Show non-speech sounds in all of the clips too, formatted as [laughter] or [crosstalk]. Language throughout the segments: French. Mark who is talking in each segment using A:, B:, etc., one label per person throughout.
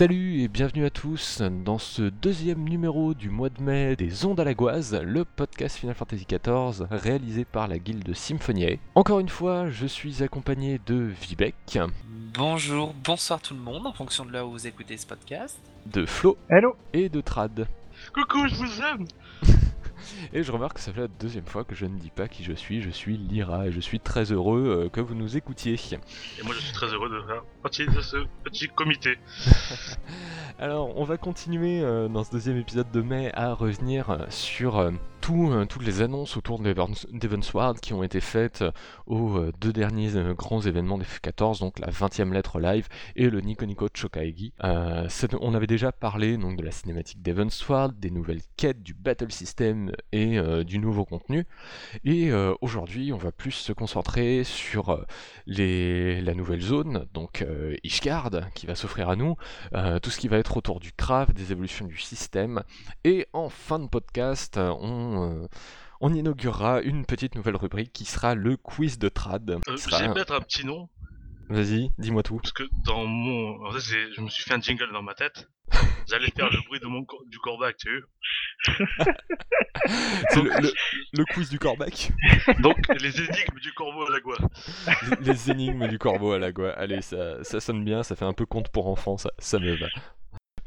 A: Salut et bienvenue à tous dans ce deuxième numéro du mois de mai des Ondes à la Goise, le podcast Final Fantasy XIV réalisé par la guilde Symphoniae. Encore une fois, je suis accompagné de Vivek,
B: Bonjour, bonsoir tout le monde, en fonction de l'heure où vous écoutez ce podcast.
A: de Flo
C: Hello
A: et de Trad.
C: Coucou, je vous aime [laughs]
A: Et je remarque que ça fait la deuxième fois que je ne dis pas qui je suis, je suis Lyra et je suis très heureux euh, que vous nous écoutiez.
C: Et moi je suis très heureux de faire partie de ce petit comité. [laughs]
A: Alors, on va continuer euh, dans ce deuxième épisode de mai à revenir euh, sur euh, tout, toutes les annonces autour de d'Evansward qui ont été faites aux deux derniers grands événements des F14, donc la 20e lettre live et le Nico Nico c'est- on avait déjà parlé donc, de la cinématique d'Evansward, des nouvelles quêtes, du battle system et euh, du nouveau contenu. Et euh, aujourd'hui, on va plus se concentrer sur euh, les, la nouvelle zone, donc Ishgard, qui va s'offrir à nous, tout ce qui va être autour du craft, des évolutions du système. Et en fin de podcast, on, on inaugurera une petite nouvelle rubrique qui sera le quiz de trad.
C: Euh,
A: sera-
C: vais mettre un petit nom,
A: Vas-y, dis-moi tout.
C: parce que dans mon... En fait, je me suis fait un jingle dans ma tête. J'allais faire le bruit de mon cor- du corbac, tu sais. [laughs]
A: C'est le, le- le quiz du corbac.
C: Donc, les énigmes du corbeau à la
A: les, les énigmes du corbeau à la. Allez, ça, ça sonne bien, ça fait un peu conte pour enfants, ça, ça me va.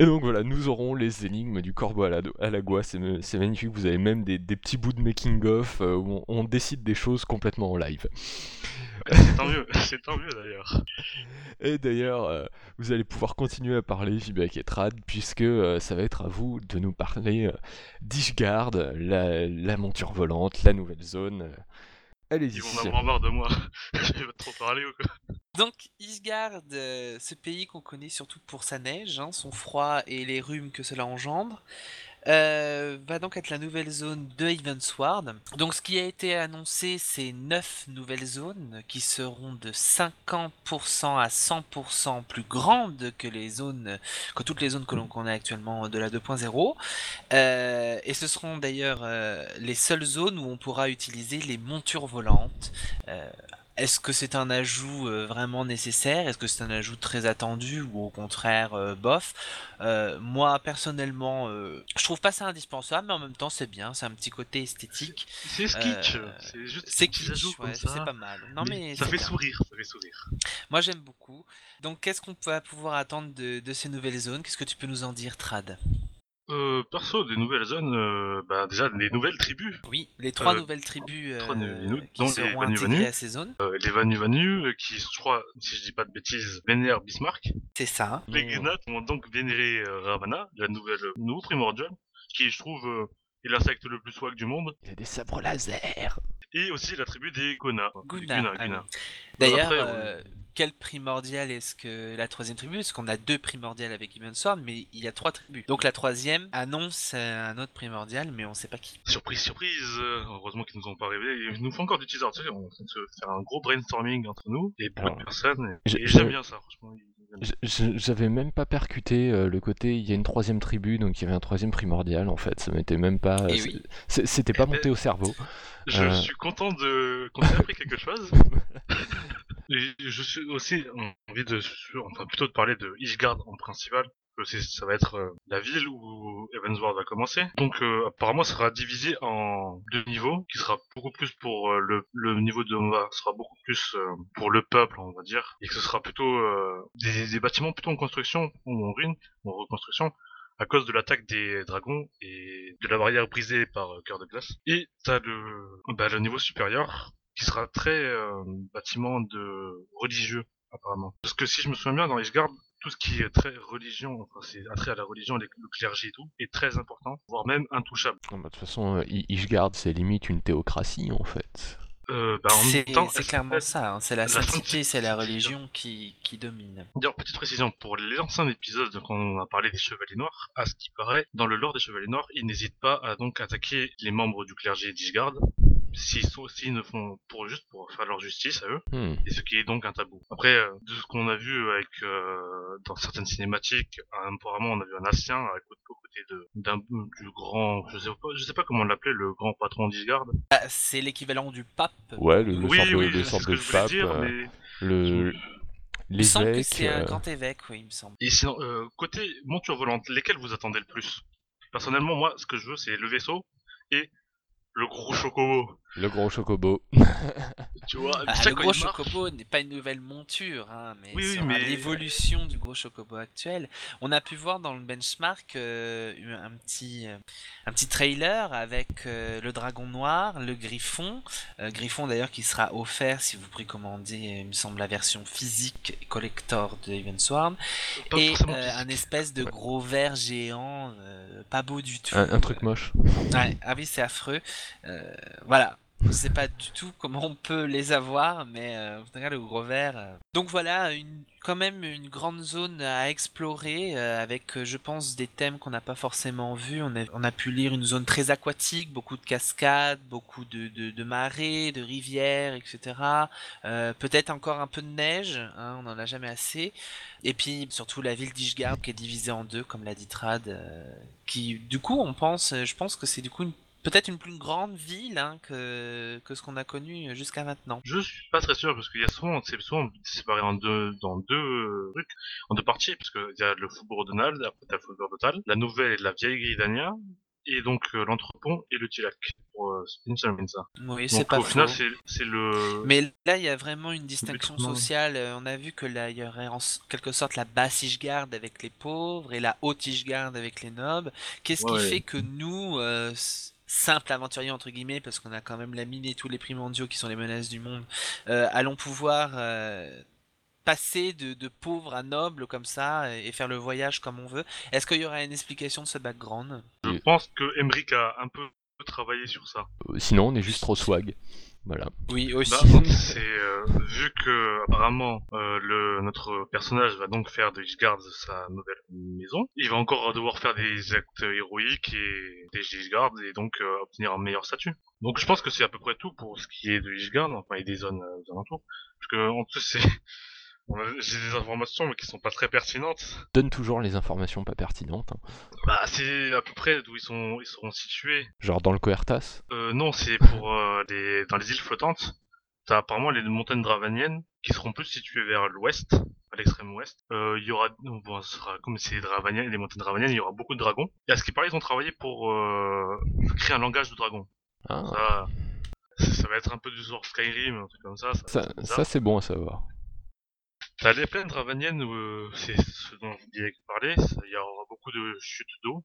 A: Et donc voilà, nous aurons les énigmes du corbeau à la, à la c'est magnifique, vous avez même des, des petits bouts de making-of euh, où on, on décide des choses complètement en live.
C: C'est tant mieux, c'est tant mieux d'ailleurs. [laughs]
A: Et d'ailleurs, euh, vous allez pouvoir continuer à parler Vibek et Trad, puisque euh, ça va être à vous de nous parler euh, d'Ishgard, la, la monture volante, la nouvelle zone. Allez-y.
C: Ils vont avoir marre de moi. [laughs] je vais trop parler ou quoi
B: Donc Isgard, euh, ce pays qu'on connaît surtout pour sa neige, hein, son froid et les rhumes que cela engendre, euh, va donc être la nouvelle zone de Evansward. Donc ce qui a été annoncé, c'est 9 nouvelles zones qui seront de 50% à 100% plus grandes que les zones, que toutes les zones que l'on connaît actuellement de la 2.0. Euh, et ce seront d'ailleurs euh, les seules zones où on pourra utiliser les montures volantes. Est-ce que c'est un ajout euh, vraiment nécessaire? Est-ce que c'est un ajout très attendu ou au contraire euh, bof? Euh, Moi personnellement, je trouve pas ça indispensable, mais en même temps c'est bien, c'est un petit côté esthétique.
C: C'est sketch,
B: Euh,
C: c'est juste
B: C'est kitsch, ouais, pas mal. Non mais,
C: ça fait
B: bien.
C: sourire, ça fait sourire.
B: Moi j'aime beaucoup. Donc qu'est-ce qu'on peut pouvoir attendre de, de ces nouvelles zones? Qu'est-ce que tu peux nous en dire, Trad?
C: Euh, perso, des nouvelles zones, euh, bah déjà des nouvelles tribus.
B: Oui, les trois
C: Euh,
B: nouvelles tribus
C: trois
B: euh,
C: nouvelles,
B: qui
C: dont
B: seront intégrées à ces zones.
C: Les Vanu Vanu, qui, je crois, si je dis pas de bêtises, vénèrent Bismarck.
B: C'est ça.
C: Les Gnats vont donc vénérer Ravana, la nouvelle, le nouveau primordial, qui je trouve est l'insecte le plus swag du monde,
A: Il y a des sabres laser.
C: et aussi la tribu des Guna.
B: Guna,
C: Guna.
B: D'ailleurs, euh, quel primordial est-ce que la troisième tribu? Parce qu'on a deux primordiales avec Sword, mais il y a trois tribus. Donc la troisième annonce euh, un autre primordial, mais on sait pas qui.
C: Surprise, surprise Heureusement qu'ils nous ont pas révélé. Ils nous font encore du teaser, tu sais, on se faire un gros brainstorming entre nous, et beaucoup
A: Alors,
C: de personnes, et, j'aime bien ça, franchement.
A: J'avais même pas percuté euh, le côté il y a une troisième tribu donc il y avait un troisième primordial en fait ça m'était même pas
B: Eh oui.
A: c'était pas monté au cerveau
C: Je
A: Euh.
C: suis content de qu'on ait appris quelque chose. [laughs] Je suis aussi envie de, enfin plutôt de parler de Ishgard en principal. que Ça va être euh, la ville où Evansward va commencer. Donc euh, apparemment, ça sera divisé en deux niveaux, qui sera beaucoup plus pour euh, le, le niveau de Nova sera beaucoup plus euh, pour le peuple, on va dire, et que ce sera plutôt des, des bâtiments plutôt en construction ou en ruine, ou en reconstruction, à cause de l'attaque des dragons et de la barrière brisée par Cœur de Glace. Et t'as le, bah, le niveau supérieur qui sera très euh, bâtiment de religieux apparemment. Parce que si je me souviens bien dans Ishgard, tout ce qui est très religion, enfin c'est attrait à la religion, les- le clergé et tout, est très important, voire même intouchable.
A: Ah bah, de toute façon euh, Ishgard c'est limite une théocratie en fait
C: Euh, bah,
B: C'est clairement ça, hein, c'est la
C: la
B: sainteté, c'est la religion qui, qui domine.
C: D'ailleurs, petite précision, pour les anciens épisodes, quand on a parlé des Chevaliers Noirs, à ce qui paraît, dans le lore des Chevaliers Noirs, ils n'hésitent pas à donc attaquer les membres du clergé d'Ishgard, s'ils sont, s'ils ne font pour juste pour faire leur justice à eux,
A: Hmm.
C: et ce qui est donc un tabou. Après, euh, de ce qu'on a vu avec euh, dans certaines cinématiques, apparemment on a vu un ancien à côté, de d'un du grand, je sais pas, je sais pas comment on l'appelait, le grand patron d'Isgard.
B: Ah, c'est l'équivalent du pape.
A: ouais le, le
C: Oui,
A: sorte de,
C: oui,
A: le sorte de pape
C: dire,
A: euh,
C: mais
A: le
B: Il me semble que c'est un grand évêque, oui, il me semble.
C: Et sinon, euh, côté monture volante, lesquelles vous attendez le plus? Personnellement, moi, ce que je veux, c'est le vaisseau et le gros chocobo.
A: Le gros chocobo. [laughs]
C: Tu vois,
B: Ah,
C: ça,
B: le gros chocobo n'est pas une nouvelle monture, hein, mais
C: Oui, oui,
B: sera
C: mais-
B: l'évolution du gros chocobo actuel. On a pu voir dans le benchmark euh, un, petit, euh, un petit trailer avec euh, le dragon noir, le griffon. Euh, griffon d'ailleurs qui sera offert si vous précommandez, il me semble, la version physique et collector de Evansward.
C: Pas
B: Et euh, un espèce de
A: Ouais.
B: gros ver géant, euh, pas beau du tout.
A: Un, un truc moche.
B: Ouais, ah oui, c'est affreux. Euh, voilà. Je sais pas du tout comment on peut les avoir, mais euh, cas, le gros verre. euh. Donc voilà, quand même une grande zone à explorer euh, avec, euh, je pense, des thèmes qu'on n'a pas forcément vus. On a, pu lire une zone très aquatique, beaucoup de cascades, beaucoup de, de, de marées, de rivières, etc. Peut-être encore un peu de neige, hein, on n'en a jamais assez. Et puis surtout la ville d'Ishgard qui est divisée en deux, comme l'a dit Trad, qui du coup on pense, je pense que c'est du coup une- peut-être une plus grande ville hein, que, que ce qu'on a connu jusqu'à maintenant.
C: Je suis pas très sûr parce qu'il y a souvent, c'est souvent séparé en deux, dans deux trucs, en deux parties, parce qu'il y a le faubourg de Nald, après t'as le faubourg de Tal, la nouvelle et la vieille Gridania, et donc euh, l'entrepont et le Tilac, pour euh, Mensa.
B: Oui, c'est pas
C: au
B: faux.
C: c'est c'est le...
B: Mais là, il y a vraiment une distinction sociale. Euh, On a vu que là, il y aurait en quelque sorte la basse Ishgard avec les pauvres et la haute Ishgard avec les nobles. Qu'est-ce qui fait que nous, euh, s- simples aventuriers entre guillemets, parce qu'on a quand même la mine et tous les prix mondiaux qui sont les menaces du monde, euh, allons pouvoir euh, passer de, de pauvres à nobles comme ça et faire le voyage comme on veut Est-ce qu'il y aura une explication de ce background?
C: Je pense que Emmerich a un peu travaillé sur ça.
A: Euh, Sinon, on est juste trop swag. Voilà.
B: Oui, aussi.
C: Bah, c'est euh, vu que apparemment euh, le notre personnage va donc faire de Ishgard sa nouvelle maison, il va encore devoir faire des actes héroïques et des Ishgard et donc euh, obtenir un meilleur statut. Donc je pense que c'est à peu près tout pour ce qui est de Ishgard, enfin et des zones euh, aux alentours, parce que en plus c'est j'ai des informations mais qui sont pas très pertinentes.
A: Donne toujours les informations pas pertinentes. hein.
C: Bah c'est à peu près d'où ils sont ils seront situés.
A: Genre dans le Coertas.
C: Euh, non, c'est pour euh, les... dans les îles flottantes. T'as apparemment les montagnes dravaniennes qui seront plus situées vers l'ouest, à l'extrême ouest. Euh, Il y aura, bon, ce sera comme c'est les dravaniennes, les montagnes dravaniennes, il y aura beaucoup de dragons. Et à ce qui paraît, ils ont travaillé pour euh, créer un langage de dragon.
A: Ah,
C: Ça, ça va être un peu du genre Skyrim, un truc comme ça. ça,
A: ça, c'est bon à savoir.
C: T'as les plaines dravaniennes, où, euh, c'est ce dont je voulais parler. Il y aura beaucoup de chutes d'eau,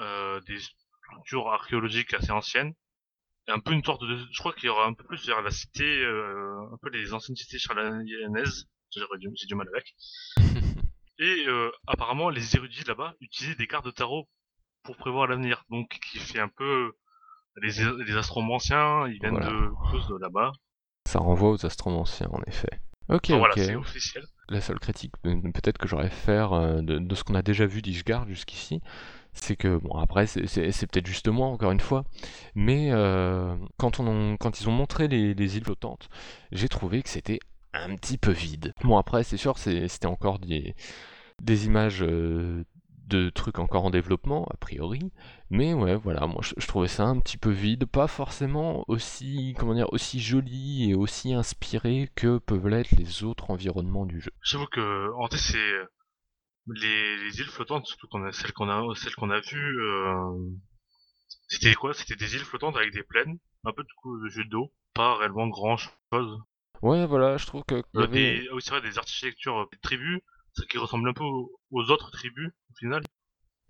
C: euh, des structures archéologiques assez anciennes, et un peu une sorte de. Je crois qu'il y aura un peu plus vers la cité, euh, un peu les anciennes cités du- J'ai du mal avec. [laughs] Et euh, apparemment, les érudits là-bas utilisent des cartes de tarot pour prévoir l'avenir, donc qui fait un peu les, les astromanciens, ils viennent
A: Voilà.
C: de de là-bas.
A: Ça renvoie aux astromanciens, en effet. Ok,
C: Enfin, voilà,
A: ok.
C: c'est officiel.
A: La seule critique euh, peut-être que j'aurais à faire euh, de, de ce qu'on a déjà vu d'Ishgard jusqu'ici, c'est que, bon après c'est- peut-être juste moi encore une fois, mais euh, quand, on en- quand ils ont montré les, les îles flottantes, j'ai trouvé que c'était un petit peu vide. Bon après c'est sûr c'était encore des, des images euh, de trucs encore en développement a priori, mais ouais voilà moi je, je trouvais ça un petit peu vide, pas forcément aussi comment dire aussi joli et aussi inspiré que peuvent l'être les autres environnements du jeu.
C: J'avoue que en fait c'est les, les îles flottantes, surtout qu'on a celles qu'on a celles qu'on a vues, euh, c'était quoi? C'était des îles flottantes avec des plaines, un peu de, coup, de jeu d'eau, pas réellement grand chose.
A: Ouais, voilà, je trouve que il y
C: Euh,
A: avait-
C: des, ah oui, c'est vrai, des architectures euh, de tribus, qui ressemble un peu aux, autres tribus au final.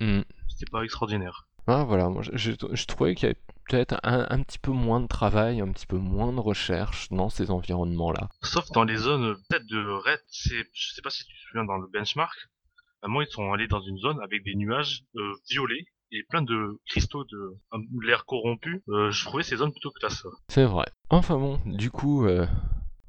A: Hmm.
C: C'était pas extraordinaire.
A: Ah, voilà, moi, je, trouvais qu'il y avait peut-être un, un petit peu moins de travail, un petit peu moins de recherche dans ces environnements-là.
C: Sauf dans les zones euh, peut-être de c'est, je sais pas si tu te souviens dans le benchmark, à moment ils sont allés dans une zone avec des nuages euh, violets et plein de cristaux de un- l'air corrompu. Euh, je trouvais ces zones plutôt classe.
A: C'est vrai. Enfin bon, du coup, euh,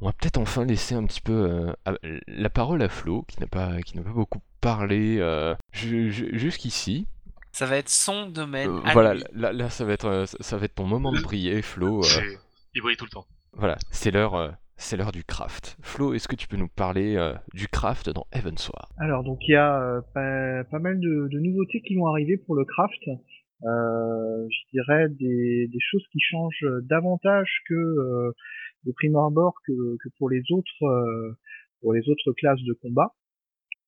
A: on va peut-être enfin laisser un petit peu euh, la parole à Flo, qui n'a pas, qui n'a pas beaucoup parlé euh, ju- ju- jusqu'ici.
B: Ça va être son domaine.
A: Euh, voilà, là, là, ça va être, ça va être ton moment de briller, Flo. euh,
C: il brille tout le temps.
A: voilà, c'est l'heure, euh, c'est l'heure du craft. Flo, est-ce que tu peux nous parler euh, du craft dans Evansward
D: Alors donc il y a euh, pas, pas mal de, de nouveautés qui vont arriver pour le craft. Euh, je dirais des, des choses qui changent davantage que euh, de prime abord que, que pour les autres euh, pour les autres classes de combat.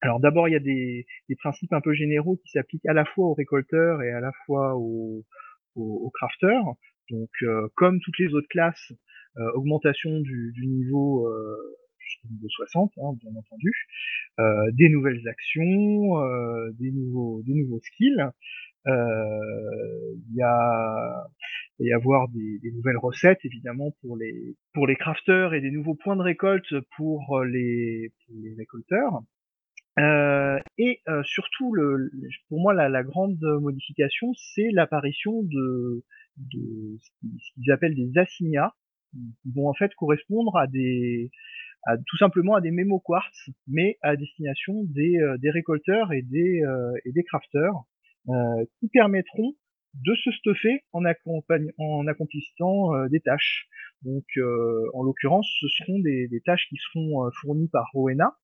D: Alors d'abord, il y a des, des, principes un peu généraux qui s'appliquent à la fois aux récolteurs et à la fois aux, aux, crafters. Donc, euh, comme toutes les autres classes, euh, augmentation du, du niveau euh, jusqu'au niveau 60, hein, bien entendu, euh, des nouvelles actions, des nouveaux, des nouveaux skills. Il y a avoir des, nouvelles recettes évidemment pour les pour les crafters et des nouveaux points de récolte pour les, pour les récolteurs. Euh, et euh, surtout, pour moi, la, grande modification, c'est l'apparition de, ce qu'ils appellent des assignats, qui vont en fait correspondre à des, à, tout simplement à des mémo quartz, mais à destination des, euh, des récolteurs et des, euh, et des crafters, euh, qui permettront de se stuffer en, en accomplissant des tâches. Donc, en l'occurrence, ce seront des, des, tâches qui seront fournies par Rowena,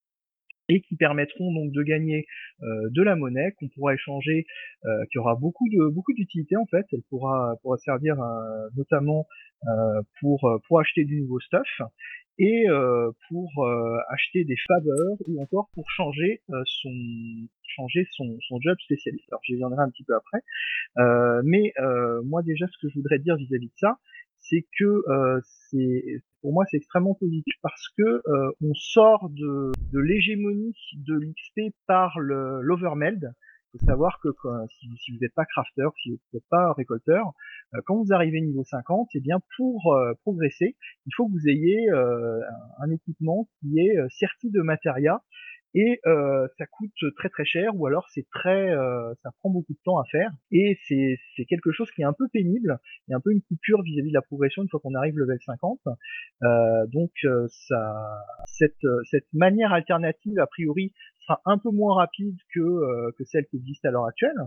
D: et qui permettront donc de gagner euh, de la monnaie qu'on pourra échanger, euh, qui aura beaucoup de beaucoup d'utilité en fait. Elle pourra pourra servir euh, notamment euh, pour pour acheter du nouveau stuff et pour acheter des faveurs ou encore pour changer son changer son, son job spécialiste. Alors j'y reviendrai un petit peu après, mais moi déjà ce que je voudrais dire vis-à-vis -vis de ça, c'est que c'est pour moi c'est extrêmement positif parce que euh, on sort de, de l'hégémonie de l'XP par l'overmeld. Faut savoir que si, vous n'êtes pas crafter, si vous n'êtes pas récolteur, euh, quand vous arrivez niveau 50, et eh bien pour euh, progresser, il faut que vous ayez un équipement qui est serti de matérias et euh, ça coûte très très cher ou alors c'est très euh, ça prend beaucoup de temps à faire et c'est quelque chose qui est un peu pénible a un peu une coupure vis-à-vis de la progression une fois qu'on arrive level 50 euh, donc euh, cette manière alternative a priori sera un peu moins rapide que euh, que celle qui existe à l'heure actuelle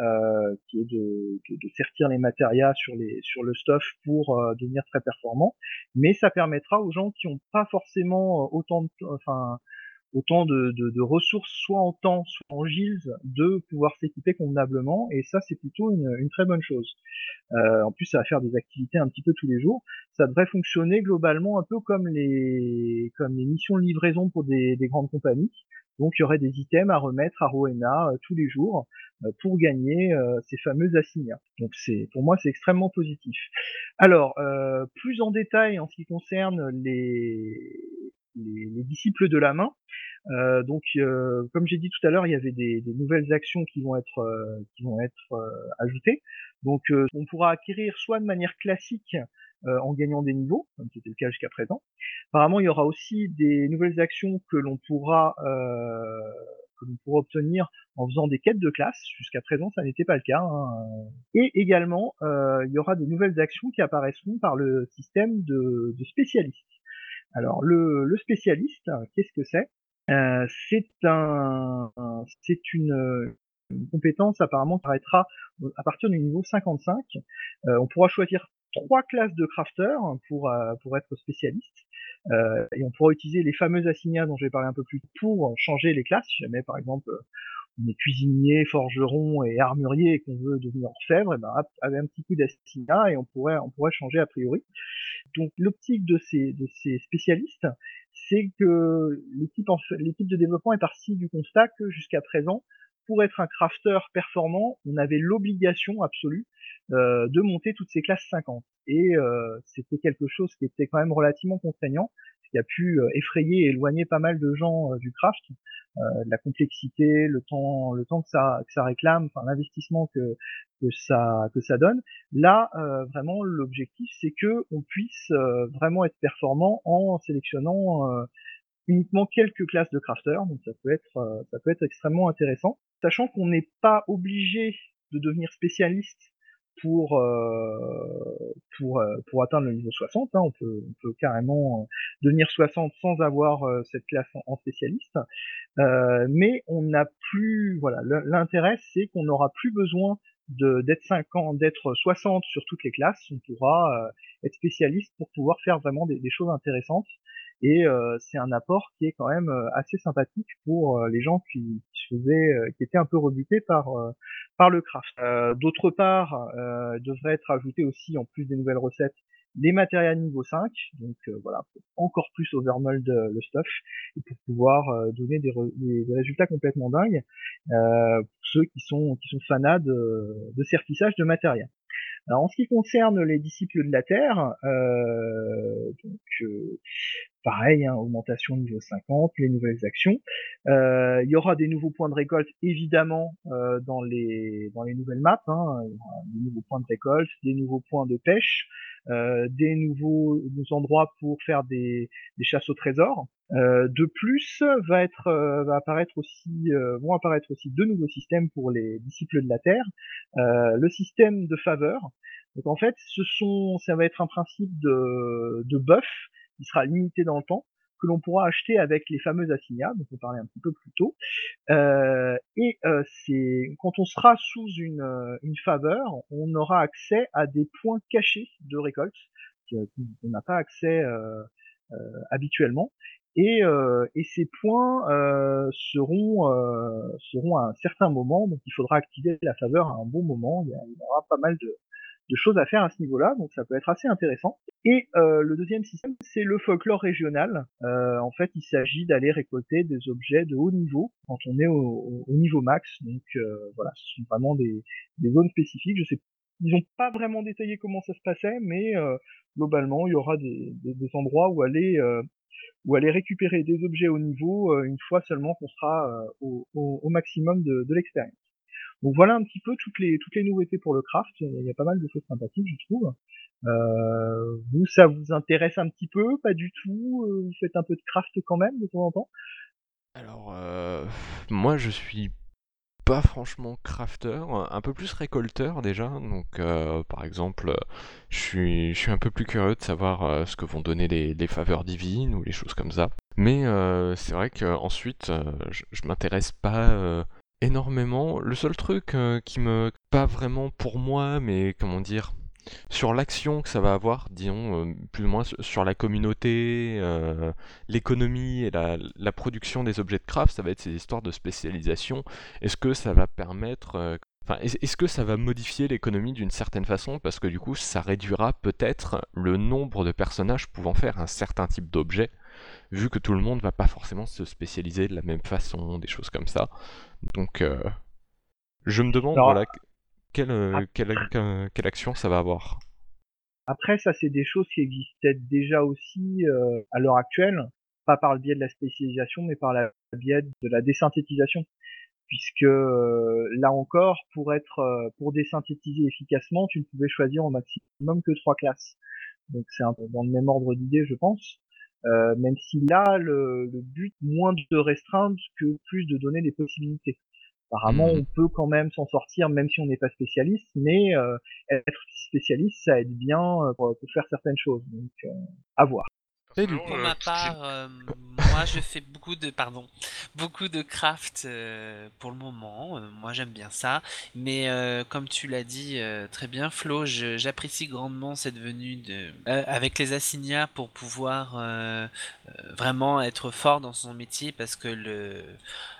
D: euh, qui est de, de, sertir les matérias sur le stuff pour devenir très performant mais ça permettra aux gens qui n'ont pas forcément autant de ressources, soit en temps, soit en gilles, de pouvoir s'équiper convenablement. Et ça, c'est plutôt une, très bonne chose. Euh, en plus, ça va faire des activités un petit peu tous les jours. Ça devrait fonctionner globalement un peu comme les, missions de livraison pour des grandes compagnies. Donc, il y aurait des items à remettre à Rowena euh, tous les jours euh, pour gagner euh, ces fameux assignats. Donc, c'est, pour moi, c'est extrêmement positif. Alors, plus en détail en ce qui concerne les, les, les, disciples de la main. Donc, comme j'ai dit tout à l'heure, il y avait des, nouvelles actions qui vont être qui vont être ajoutées. Donc, on pourra acquérir soit de manière classique en gagnant des niveaux, comme c'était le cas jusqu'à présent. Apparemment, il y aura aussi des nouvelles actions que l'on pourra que l'on pourra obtenir en faisant des quêtes de classe. Jusqu'à présent, ça n'était pas le cas. Hein. Et également, il y aura des nouvelles actions qui apparaîtront par le système de, de spécialistes. Alors le, spécialiste, qu'est-ce que c'est? Euh, C'est un, c'est une, compétence apparemment qui arrêtera à partir du niveau 55. Euh, on pourra choisir trois classes de crafter pour euh, pour être spécialiste euh, et on pourra utiliser les fameux assignats dont je vais parler un peu plus pour changer les classes. Si jamais par exemple on est cuisinier, forgeron et armurier et qu'on veut devenir orfèvre, et ben, avec un petit coup d'assignat et on pourrait, on pourrait changer a priori. Donc l'optique de ces, de ces spécialistes, c'est que l'équipe, l'équipe de développement est partie du constat que jusqu'à présent, pour être un crafter performant, on avait l'obligation absolue euh, de monter toutes ces classes 50. Et euh, c'était quelque chose qui était quand même relativement contraignant, qui a pu euh, effrayer et éloigner pas mal de gens euh, du craft, euh, la complexité, le temps, le temps que ça, que ça réclame, enfin l'investissement que, que ça que ça donne. Là, vraiment, l'objectif, c'est que on puisse vraiment être performant en sélectionnant uniquement quelques classes de crafters, donc ça peut être ça peut être extrêmement intéressant, sachant qu'on n'est pas obligé de devenir spécialiste pour euh, pour euh, pour atteindre le niveau 60. Hein, on peut on peut carrément euh, devenir 60 sans avoir cette classe en, spécialiste. mais on n'a plus voilà l'intérêt c'est qu'on n'aura plus besoin de d'être 50 d'être 60 sur toutes les classes. On pourra être spécialiste pour pouvoir faire vraiment des, des choses intéressantes et euh, c'est un apport qui est quand même euh, assez sympathique pour euh, les gens qui, qui faisaient, qui étaient un peu rebutés par par le craft. D'autre part, devrait être ajouté aussi en plus des nouvelles recettes des matériels niveau 5, donc voilà, encore plus overmold le stuff, et pour pouvoir donner des, résultats complètement dingues pour ceux qui sont, qui sont fanades de, de sertissage de matériel. Alors, en ce qui concerne les disciples de la Terre, euh, donc euh, pareil, hein, augmentation niveau 50, les nouvelles actions. Euh, il y aura des nouveaux points de récolte évidemment euh, dans les dans les nouvelles maps. Hein, il y aura des nouveaux points de récolte, des nouveaux points de pêche, des nouveaux, endroits pour faire des, des chasses au trésor. Euh, de plus, va être va apparaître aussi vont apparaître aussi deux nouveaux systèmes pour les disciples de la Terre. le système de faveur. Donc en fait, ce sont ça va être un principe de de buff qui sera limité dans le temps, que l'on pourra acheter avec les fameuses assignats, dont on parlait un petit peu plus tôt. Euh, et euh, c'est quand on sera sous une, euh, une faveur, on aura accès à des points cachés de récolte qu'on n'a pas accès euh, euh, habituellement. Et, et, ces points seront seront à un certain moment, donc il faudra activer la faveur à un bon moment. Il y, aura pas mal de, de choses à faire à ce niveau-là, donc ça peut être assez intéressant. Et euh, le deuxième système, c'est le folklore régional. Euh, en fait, il s'agit d'aller récolter des objets de haut niveau quand on est au, au niveau max. Donc euh, voilà, ce sont vraiment des, zones spécifiques. Je sais, ils n'ont pas vraiment détaillé comment ça se passait, mais globalement, il y aura des, endroits où aller où aller récupérer des objets au niveau une fois seulement qu'on sera au, au, maximum de l'expérience. Donc voilà un petit peu toutes les toutes les nouveautés pour le craft. Il y a pas mal de choses sympathiques, je trouve. Euh, vous, ça vous intéresse un petit peu Pas du tout euh, Vous faites un peu de craft quand même de temps en temps?
A: Alors, euh, moi, je suis pas franchement crafter, un peu plus récolteur déjà. Donc, par exemple, je suis, un peu plus curieux de savoir ce que vont donner les, les, faveurs divines ou les choses comme ça. Mais c'est vrai qu'ensuite, je, je m'intéresse pas énormément. Le seul truc euh, qui me... pas vraiment pour moi, mais comment dire sur l'action que ça va avoir, disons, euh, plus ou moins sur la communauté, euh, l'économie et la, la, production des objets de craft, ça va être ces histoires de spécialisation. Est-ce que ça va permettre... Enfin, est-ce que ça va modifier l'économie d'une certaine façon? Parce que du coup, ça réduira peut-être le nombre de personnages pouvant faire un certain type d'objet vu que tout le monde va pas forcément se spécialiser de la même façon, des choses comme ça. Donc, euh, je me demande, voilà, quelle, euh, quelle, quelle, action ça va avoir?
D: Après, ça, c'est des choses qui existaient déjà aussi euh, à l'heure actuelle, pas par le biais de la spécialisation, mais par le biais de la désynthétisation. Puisque là encore, pour être, pour désynthétiser efficacement, tu ne pouvais choisir au maximum que trois classes. Donc c'est un peu dans le même ordre d'idée, je pense. Euh, même si là, le, le, but, moins de restreindre que plus de donner des possibilités. Apparemment, mmh. on peut quand même s'en sortir, même si on n'est pas spécialiste, mais euh, être spécialiste, ça aide bien euh, pour, pour faire certaines choses. Donc, euh, à voir.
B: Pour ma part, euh, moi je fais beaucoup de pardon, beaucoup de craft euh, pour le moment. Euh, moi j'aime bien ça, mais comme tu l'as dit très bien, Flo, j'apprécie grandement cette venue de avec les assignats pour pouvoir vraiment être fort dans son métier parce que le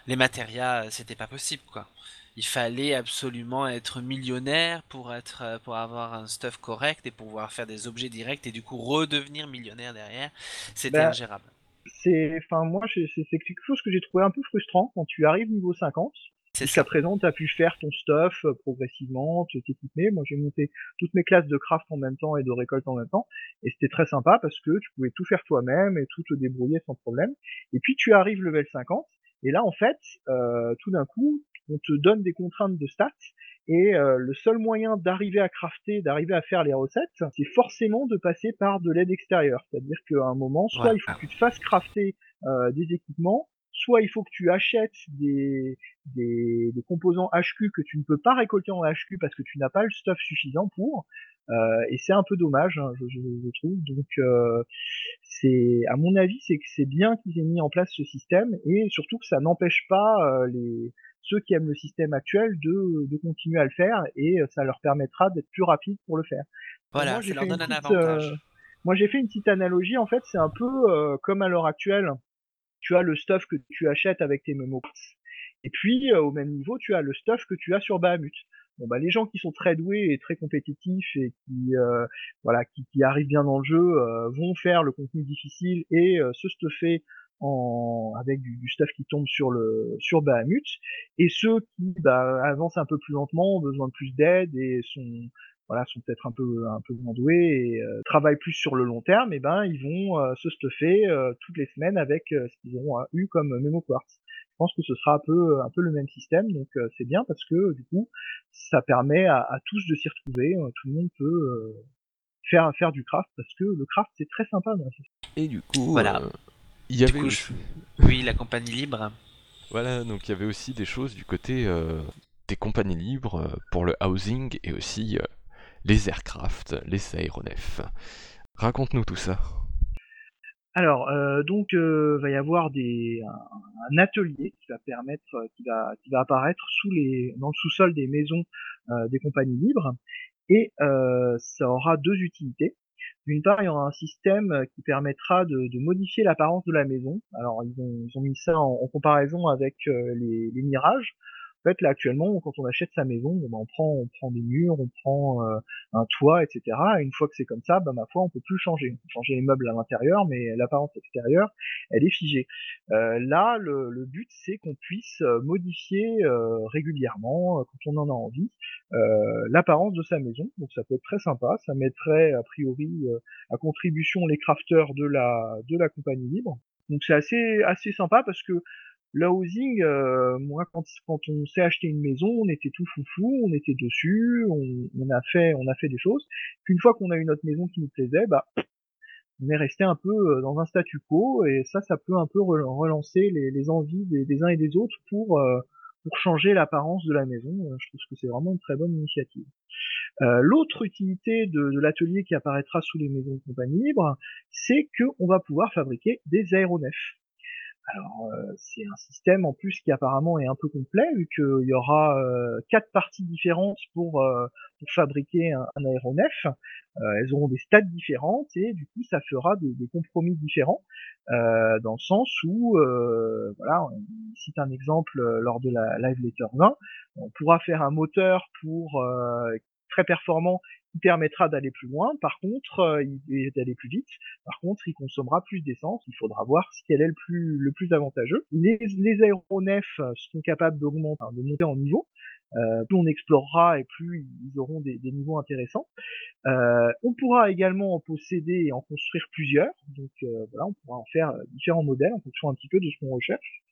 B: les matérias c'était pas possible quoi il fallait absolument être millionnaire pour être euh, pour avoir un stuff correct et pouvoir faire des objets directs et du coup redevenir millionnaire derrière c'était bah, ingérable
D: c'est enfin moi c'est quelque chose que j'ai trouvé un peu frustrant quand tu arrives niveau 50 Jusqu'à présent, tu as pu faire ton stuff euh, progressivement, t'équiper. Moi, j'ai monté toutes mes classes de craft en même temps et de récolte en même temps. Et c'était très sympa parce que tu pouvais tout faire toi-même et tout te débrouiller sans problème. Et puis, tu arrives level 50. Et là, en fait, euh, tout d'un coup, on te donne des contraintes de stats et euh, le seul moyen d'arriver à crafter, d'arriver à faire les recettes, c'est forcément de passer par de l'aide extérieure. C'est-à-dire qu'à un moment, soit il faut que tu te fasses crafter euh, des équipements, soit il faut que tu achètes des, des, des, composants HQ que tu ne peux pas récolter en HQ parce que tu n'as pas le stuff suffisant pour. Euh, et c'est un peu dommage, hein, je, je, je, trouve. Donc, euh, c'est, à mon avis, c'est que c'est bien qu'ils aient mis en place ce système et surtout que ça n'empêche pas euh, les ceux qui aiment le système actuel de, de continuer à le faire et euh, ça leur permettra d'être plus rapide pour le faire.
B: Voilà, ça leur donne un avantage.
D: Euh, moi, j'ai fait une petite analogie. En fait, c'est un peu euh, comme à l'heure actuelle, tu as le stuff que tu achètes avec tes mémos. Et puis, au même niveau, tu as le stuff que tu as sur Bahamut. bon bah les gens qui sont très doués et très compétitifs et qui euh, voilà qui, qui, arrivent bien dans le jeu euh, vont faire le contenu difficile et euh, se stuffer en avec du, du, stuff qui tombe sur le sur Bahamut et ceux qui bah, avancent un peu plus lentement ont besoin de plus d'aide et sont voilà, sont peut-être un peu un peu moins doués et euh, travaillent plus sur le long terme, et ben ils vont euh, se stuffer euh, toutes les semaines avec ce qu'ils auront eu comme Memo Quartz. Je pense que ce sera un peu un peu le même système, donc c'est bien parce que du coup ça permet à, à tous de s'y retrouver. tout le monde peut faire faire du craft parce que le craft c'est très sympa.
A: Et du coup,
B: voilà.
A: Il y avait aussi...
B: oui la compagnie libre.
A: Voilà, donc il y avait aussi des choses du côté des compagnies libres pour le housing et aussi les aircraft, les aéronefs. Raconte-nous tout ça.
D: Alors, euh, donc, euh, va y avoir des, un, atelier qui va permettre, euh, qui va, qui va apparaître sous les, dans le sous-sol des maisons euh, des compagnies libres, et euh, ça aura deux utilités. D'une part, il y aura un système qui permettra de, modifier l'apparence de la maison. Alors, ils ont, mis ça en, comparaison avec les, les mirages. En fait, là actuellement, quand on achète sa maison, ben, on prend, on prend des murs, on prend euh, un toit, etc. Et une fois que c'est comme ça, ben, ma foi, on peut plus changer. On peut changer les meubles à l'intérieur, mais l'apparence extérieure, elle est figée. Euh, là, le, le but, c'est qu'on puisse euh, modifier euh, régulièrement, euh, quand on en a envie, l'apparence de sa maison. Donc ça peut être très sympa. Ça mettrait a priori à contribution les crafters de la de la compagnie libre. Donc c'est assez assez sympa parce que le housing, euh, moi, quand, quand on s'est acheté une maison, on était tout foufou, on était dessus, on, on, a fait, on a fait des choses. Puis une fois qu'on a eu notre maison qui nous plaisait, bah, on est resté un peu euh, dans un statu quo, et ça, ça peut un peu relancer les, les envies des, des, uns et des autres pour euh, pour changer l'apparence de la maison. Euh, je trouve que c'est vraiment une très bonne initiative. Euh, L'autre utilité de, de l'atelier qui apparaîtra sous les maisons de compagnie libre, c'est qu'on va pouvoir fabriquer des aéronefs. Alors euh, c'est un système en plus qui apparemment est un peu complet vu qu'il y aura euh, quatre parties différentes pour, euh, fabriquer un, aéronef. elles auront des stades différentes et du coup ça fera des, des compromis différents dans le sens où voilà on cite un exemple lors de la Live Letter 20 on pourra faire un moteur pour très performant qui permettra d'aller plus loin. Par contre, euh, d'aller plus vite. Par contre, il consommera plus d'essence. Il faudra voir ce qu'elle est le plus, avantageux. Les, aéronefs sont capables d'augmenter, de monter en niveau. Euh, plus on explorera et plus ils auront des, niveaux intéressants. Euh, on pourra également en posséder et en construire plusieurs. Donc euh, voilà, on pourra en faire différents modèles en fonction un petit peu de ce qu'on recherche.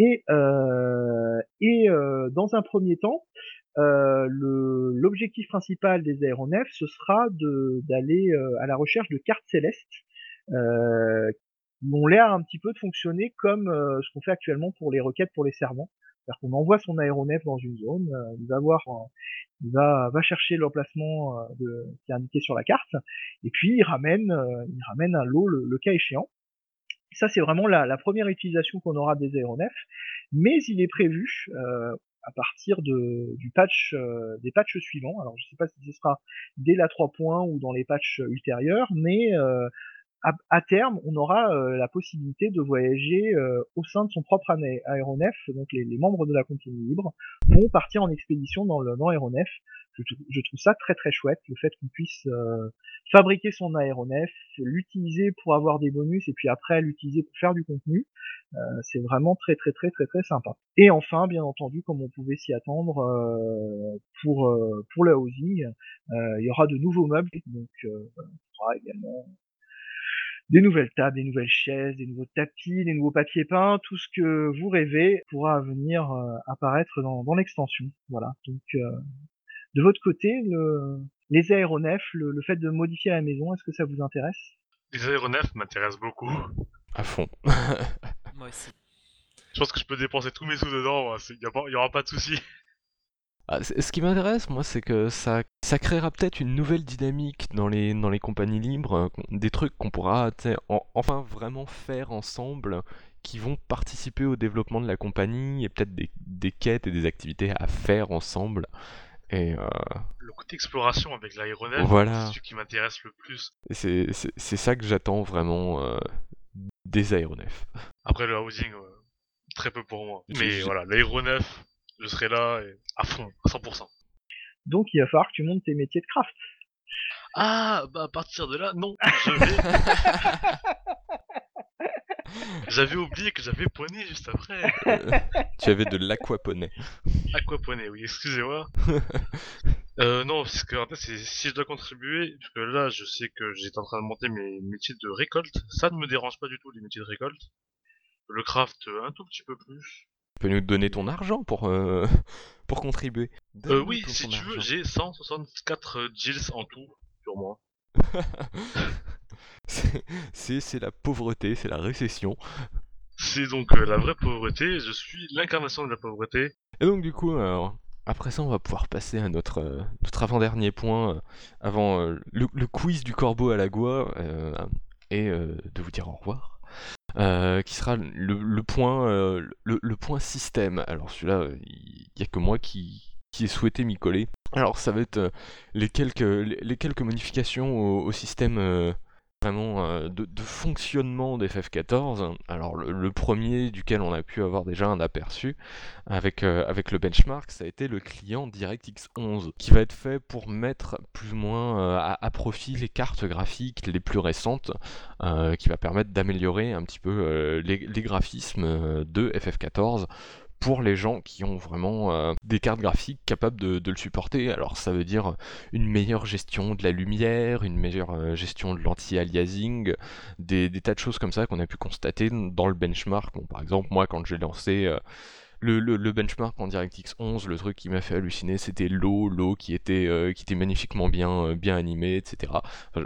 D: Et, et dans un premier temps, euh, l'objectif principal des aéronefs, ce sera d'aller euh, à la recherche de cartes célestes euh, qui ont l'air un petit peu de fonctionner comme euh, ce qu'on fait actuellement pour les requêtes pour les servants. C'est-à-dire qu'on envoie son aéronef dans une zone, il va voir, il va, va chercher l'emplacement qui est indiqué sur la carte, et puis il ramène, il ramène un lot le, le cas échéant. Ça, c'est vraiment la, la, première utilisation qu'on aura des aéronefs, mais il est prévu, euh, à partir de, du patch, euh, des patchs suivants. Alors je ne sais pas si ce sera dès la 3 points ou dans les patchs ultérieurs, mais euh, à, à, terme, on aura euh, la possibilité de voyager euh, au sein de son propre aéronef. Donc les, les, membres de la compagnie libre vont partir en expédition dans l'aéronef. Je, je, trouve ça très très chouette, le fait qu'on puisse euh, fabriquer son aéronef, l'utiliser pour avoir des bonus et puis après l'utiliser pour faire du contenu. Euh, c'est vraiment très très très très très sympa. Et enfin, bien entendu, comme on pouvait s'y attendre, euh, pour pour le housing, il y aura de nouveaux meubles, donc on pourra également des nouvelles tables, des nouvelles chaises, des nouveaux tapis, des nouveaux papiers peints, tout ce que vous rêvez pourra venir euh, apparaître dans, dans l'extension. Voilà. Donc, euh, de votre côté, le, les aéronefs, le, le, fait de modifier la maison, est-ce que ça vous intéresse?
C: Les aéronefs m'intéressent beaucoup.
A: À fond.
B: Moi aussi.
C: Je pense que je peux dépenser tous mes sous dedans, il n'y aura pas de souci.
A: Ah, ce qui m'intéresse, moi, c'est que ça, ça créera peut-être une nouvelle dynamique dans les, dans les compagnies libres, euh, des trucs qu'on pourra en, enfin vraiment faire ensemble, qui vont participer au développement de la compagnie, et peut-être des, des, quêtes et des activités à faire ensemble. Et euh...
C: Le côté exploration avec l'aéronef,
A: voilà.
C: c'est ce qui m'intéresse le plus.
A: C'est ça que j'attends vraiment euh, des aéronefs.
C: Après le housing, euh, très peu pour moi. Mais voilà, l'aéronef, je serai là et à fond, à 100%.
D: Donc il va falloir que tu montes tes métiers de craft.
C: Ah, bah à partir de là, non, je vais... [laughs] J'avais oublié que j'avais poney juste après.
A: Euh, [laughs] tu avais de l'aquaponais.
C: Aquaponey, oui, excusez-moi. [laughs] euh, non, parce que en fait, c'est- si je dois contribuer, parce que là, je sais que j'étais en train de monter mes métiers de récolte, ça ne me dérange pas du tout, les métiers de récolte. Le craft, euh, un tout petit peu plus.
A: Tu peux nous donner ton argent pour, euh, [laughs] pour contribuer.
C: Euh, oui, si tu veux, j'ai 164 gills en tout, sur moi. [laughs]
A: C'est- la pauvreté, c'est la récession.
C: C'est donc euh, la vraie pauvreté, je suis l'incarnation de la pauvreté.
A: Et donc du coup, alors, après ça, on va pouvoir passer à notre, euh, notre avant-dernier point, euh, avant euh, le, le quiz du corbeau à la goie, euh, et euh, de vous dire au revoir. Euh, qui sera le, point, euh, le, point système. Alors celui-là, il n'y a que moi qui, qui ai souhaité m'y coller. Alors ça va être euh, les, quelques, modifications au, système vraiment euh, de, de fonctionnement d'FF14. Alors le, premier duquel on a pu avoir déjà un aperçu avec, euh, avec le benchmark, ça a été le client DirectX 11 qui va être fait pour mettre plus ou moins euh, à, profit les cartes graphiques les plus récentes qui va permettre d'améliorer un petit peu les, graphismes de FF14 pour les gens qui ont vraiment euh, des cartes graphiques capables de, le supporter. Alors ça veut dire une meilleure gestion de la lumière, une meilleure euh, gestion de l'anti-aliasing, des, des tas de choses comme ça qu'on a pu constater dans le benchmark. Bon, par exemple, moi quand j'ai lancé euh, le, benchmark en DirectX 11, le truc qui m'a fait halluciner, c'était l'eau, l'eau qui était euh, qui était magnifiquement bien euh, bien animée, etc.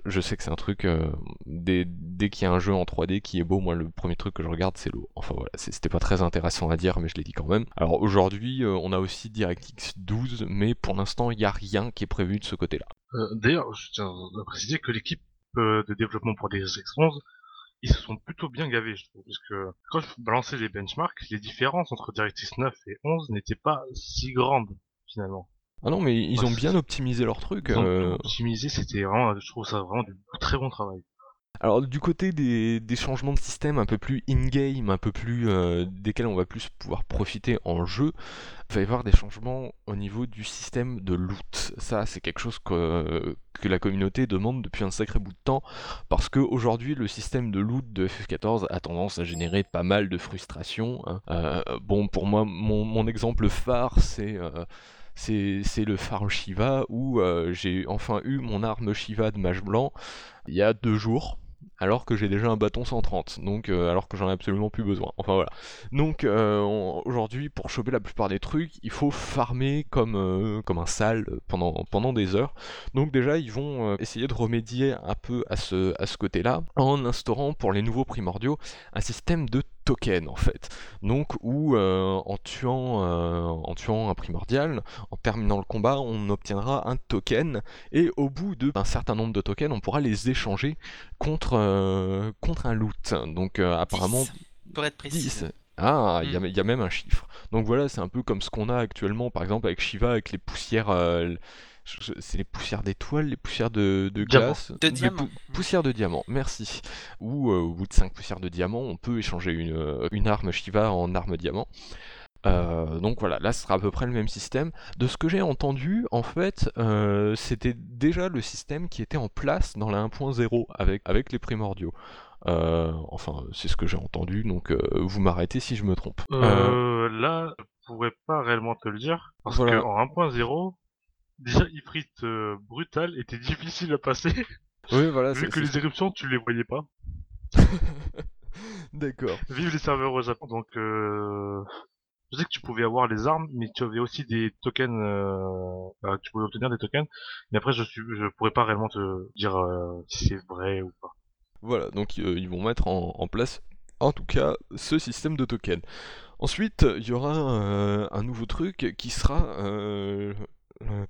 A: Je sais que c'est un truc euh, dès, dès qu'il y a un jeu en 3D qui est beau, moi le premier truc que je regarde c'est l'eau. Enfin voilà, c'était pas très intéressant à dire, mais je l'ai dit quand même. Alors aujourd'hui, on a aussi DirectX 12, mais pour l'instant il n'y a rien qui est prévu de ce côté-là.
C: D'ailleurs, je tiens à préciser que l'équipe de développement pour des X11, ils se sont plutôt bien gavés, je trouve, parce que quand je balançais les benchmarks, les différences entre DirectX 9 et 11 n'étaient pas si grandes, finalement.
A: Ah non, mais ils
C: Ouais,
A: ont bien optimisé leur truc.
C: Ils ont
A: euh,
C: optimisé, c'était vraiment, je trouve ça vraiment du très bon travail.
A: Alors du côté des, changements de système un peu plus in-game, un peu plus euh, desquels on va plus pouvoir profiter en jeu, il va y avoir des changements au niveau du système de loot. Ça c'est quelque chose que, que la communauté demande depuis un sacré bout de temps, parce qu'aujourd'hui le système de loot de FF14 a tendance à générer pas mal de frustration. hein. Euh, bon pour moi mon, exemple phare c'est... euh, c'est c'est le phare Shiva où j'ai enfin eu mon arme Shiva de mage blanc il y a deux jours alors que j'ai déjà un bâton 130, donc euh, alors que j'en ai absolument plus besoin. Enfin voilà. Donc euh, aujourd'hui, pour choper la plupart des trucs, il faut farmer comme, euh, comme un sale pendant, des heures. Donc déjà, ils vont essayer de remédier un peu à ce, à ce côté-là en instaurant pour les nouveaux primordiaux un système de token en fait. Donc où euh, en, tuant, euh, en tuant un primordial, en terminant le combat, on obtiendra un token et au bout d'un certain nombre de tokens, on pourra les échanger contre, euh, contre un loot. Donc apparemment
B: 10, pour être précis.
A: 10. Ah, il y, a-
B: Mm.
A: il y a même un chiffre. Donc voilà, c'est un peu comme ce qu'on a actuellement, par exemple avec Shiva, avec les poussières. C'est les poussières d'étoiles, les poussières de, de glace.
B: De
A: Les
B: diamant.
A: pou- poussières de diamant, merci. Ou euh, au bout de 5 poussières de diamant, on peut échanger une, euh, une arme Shiva en arme diamant. Euh, donc voilà, là ce sera à peu près le même système. De ce que j'ai entendu, en fait, euh, c'était déjà le système qui était en place dans la 1.0 avec, avec les primordiaux. Euh, enfin, c'est ce que j'ai entendu, donc euh, vous m'arrêtez si je me trompe. Euh,
C: Euh, là, je pourrais pas réellement te le dire, parce
A: Voilà.
C: que en 1.0, déjà Ifrit euh, brutal était difficile à passer,
A: oui, voilà,
C: vu que les éruptions tu les voyais pas. [laughs]
A: D'accord.
C: Vive les serveurs au Japon, donc euh... je sais que tu pouvais avoir les armes, mais tu avais aussi des tokens, euh... bah, tu pouvais obtenir des tokens, mais après je suis, je pourrais pas réellement te dire euh, si c'est vrai ou pas.
A: Voilà, donc euh, ils vont mettre en, en place, en tout cas, ce système de token. Ensuite, il y aura un nouveau truc qui sera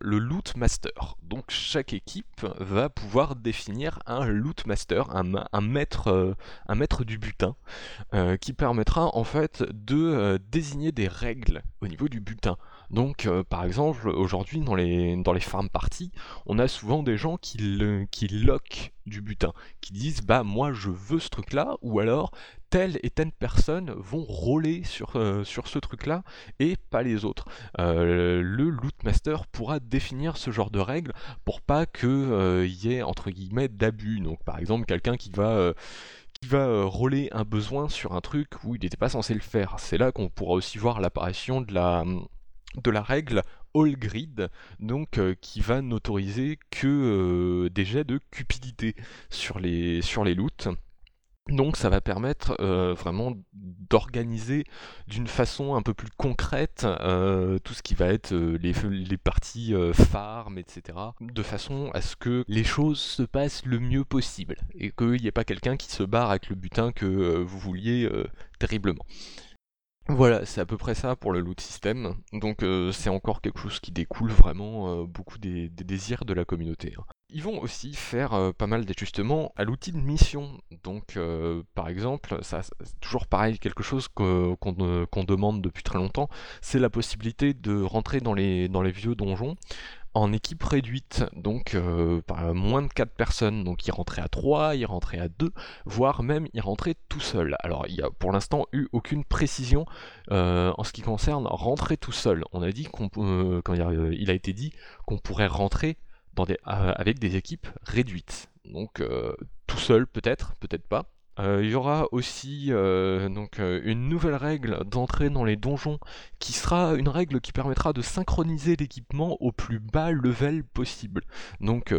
A: le loot master. Donc chaque équipe va pouvoir définir un loot master, un, euh, maître du butin, euh, qui permettra en fait de euh, désigner des règles au niveau du butin. Donc, euh, par exemple, aujourd'hui, dans les, dans farm parties, on a souvent des gens qui, le, loquent du butin, qui disent bah moi je veux ce truc-là, ou alors telle et telle personne vont rouler sur, euh, ce truc-là et pas les autres. Euh, le lootmaster pourra définir ce genre de règles pour pas qu'il y ait entre guillemets d'abus. Donc, par exemple, quelqu'un qui va qui va euh, rouler un besoin sur un truc où il n'était pas censé le faire. C'est là qu'on pourra aussi voir l'apparition de la, de la règle All Grid, donc euh, qui va n'autoriser que euh, des jets de cupidité sur les, sur loots. Donc ça va permettre euh, vraiment d'organiser d'une façon un peu plus concrète tout ce qui va être les, les, parties farm, etc. De façon à ce que les choses se passent le mieux possible et qu'il n'y ait pas quelqu'un qui se barre avec le butin que vous vouliez terriblement. Voilà, c'est à peu près ça pour le loot system. Donc c'est encore quelque chose qui découle vraiment beaucoup des, désirs de la communauté. Hein. Ils vont aussi faire euh, pas mal d'ajustements à l'outil de mission. Donc, euh, par exemple, ça, c'est toujours pareil, quelque chose qu'on demande depuis très longtemps, c'est la possibilité de rentrer dans les vieux donjons en équipe réduite, donc euh, moins de 4 personnes. Donc, il rentrait à 3, il rentrait à 2, voire même il rentrait tout seul. Alors, il n'y a pour l'instant eu aucune précision en ce qui concerne rentrer tout seul. On a dit quand il a été dit qu'on pourrait rentrer euh, avec des équipes réduites. Donc euh, tout seul peut-être, peut-être pas. Euh, il y aura aussi donc, une nouvelle règle d'entrée dans les donjons qui sera une règle qui permettra de synchroniser l'équipement au plus bas level possible. Donc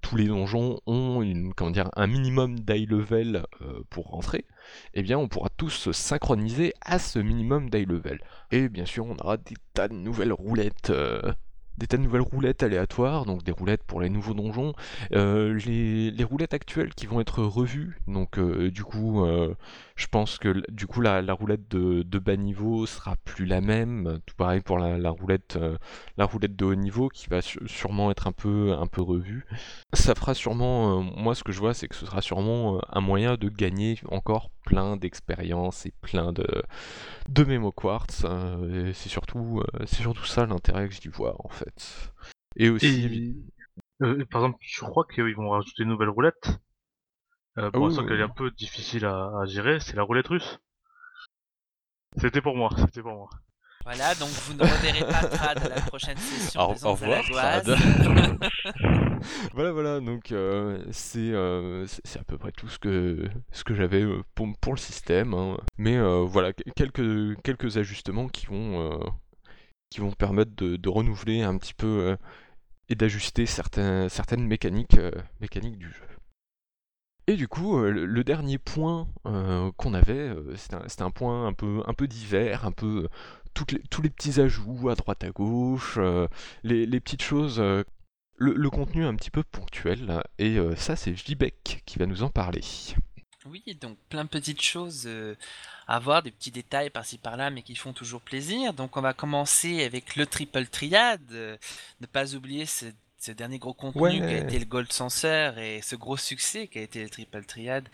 A: tous les donjons ont un minimum d'high level pour rentrer. Et eh bien on pourra tous se synchroniser à ce minimum d'high level. Et bien sûr on aura des tas de nouvelles roulettes des tas de nouvelles roulettes aléatoires, donc des roulettes pour les nouveaux donjons, euh, les, roulettes actuelles qui vont être revues, donc euh, du coup euh, je pense que du coup la, roulette de, bas niveau sera plus la même, tout pareil pour la, roulette la roulette de haut niveau qui va sûrement être un peu un peu revue. Ça fera sûrement, moi ce que je vois c'est que ce sera sûrement un moyen de gagner encore plein d'expériences et plein de, de mémo quartz. C'est surtout, euh, surtout ça l'intérêt que j'y vois en fait. Et aussi.
C: Euh, par exemple, je crois qu'ils vont rajouter une nouvelle roulette. Euh, pour ah qu'elle est un peu difficile à, à gérer, c'est la roulette russe. C'était pour moi, c'était pour moi.
B: Voilà, donc vous ne reverrez pas [laughs] Trad à la prochaine session. Au,
A: au revoir, Trad. [laughs] [laughs] voilà, voilà, donc euh, euh, c'est à peu près tout ce que, ce que j'avais euh, pour, pour, le système. Hein. Mais voilà, quelques, quelques ajustements qui vont, qui vont permettre de, de, renouveler un petit peu et d'ajuster certaines, certaines mécaniques, mécaniques du jeu. Et du coup, le, dernier point qu'on avait, c'était un, point un peu, divers, un peu tous les petits ajouts à droite à gauche, euh, les, petites choses, euh, le, contenu un petit peu ponctuel. Et euh, ça, c'est Vibek qui va nous en parler.
B: Oui, donc plein de petites choses à voir, des petits détails par-ci par-là, mais qui font toujours plaisir. Donc on va commencer avec le triple triade. ne pas oublier cette ce dernier gros contenu qui a été le Gold Censor et ce gros succès qui a été le Triple Triad.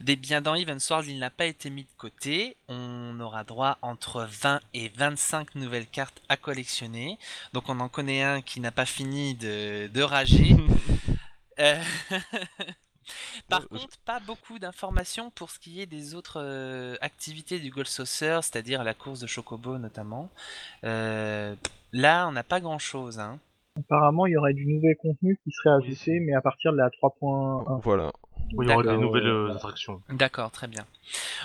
B: Des biens dans Sword, il n'a pas été mis de côté. On aura droit entre 20 et 25 nouvelles cartes à collectionner. Donc on en connaît un qui n'a pas fini de, de rager. [laughs] Euh, [laughs] par euh, contre, pas beaucoup d'informations pour ce qui est des autres euh, activités du Gold Saucer, c'est-à-dire la course de Chocobo notamment. là, on n'a pas grand-chose. Hein.
D: Apparemment, il y aurait du nouvel contenu qui serait ajouté, mais à partir de la 3.1.
A: Voilà.
C: il y aura des nouvelles euh, attractions.
B: D'accord, très bien.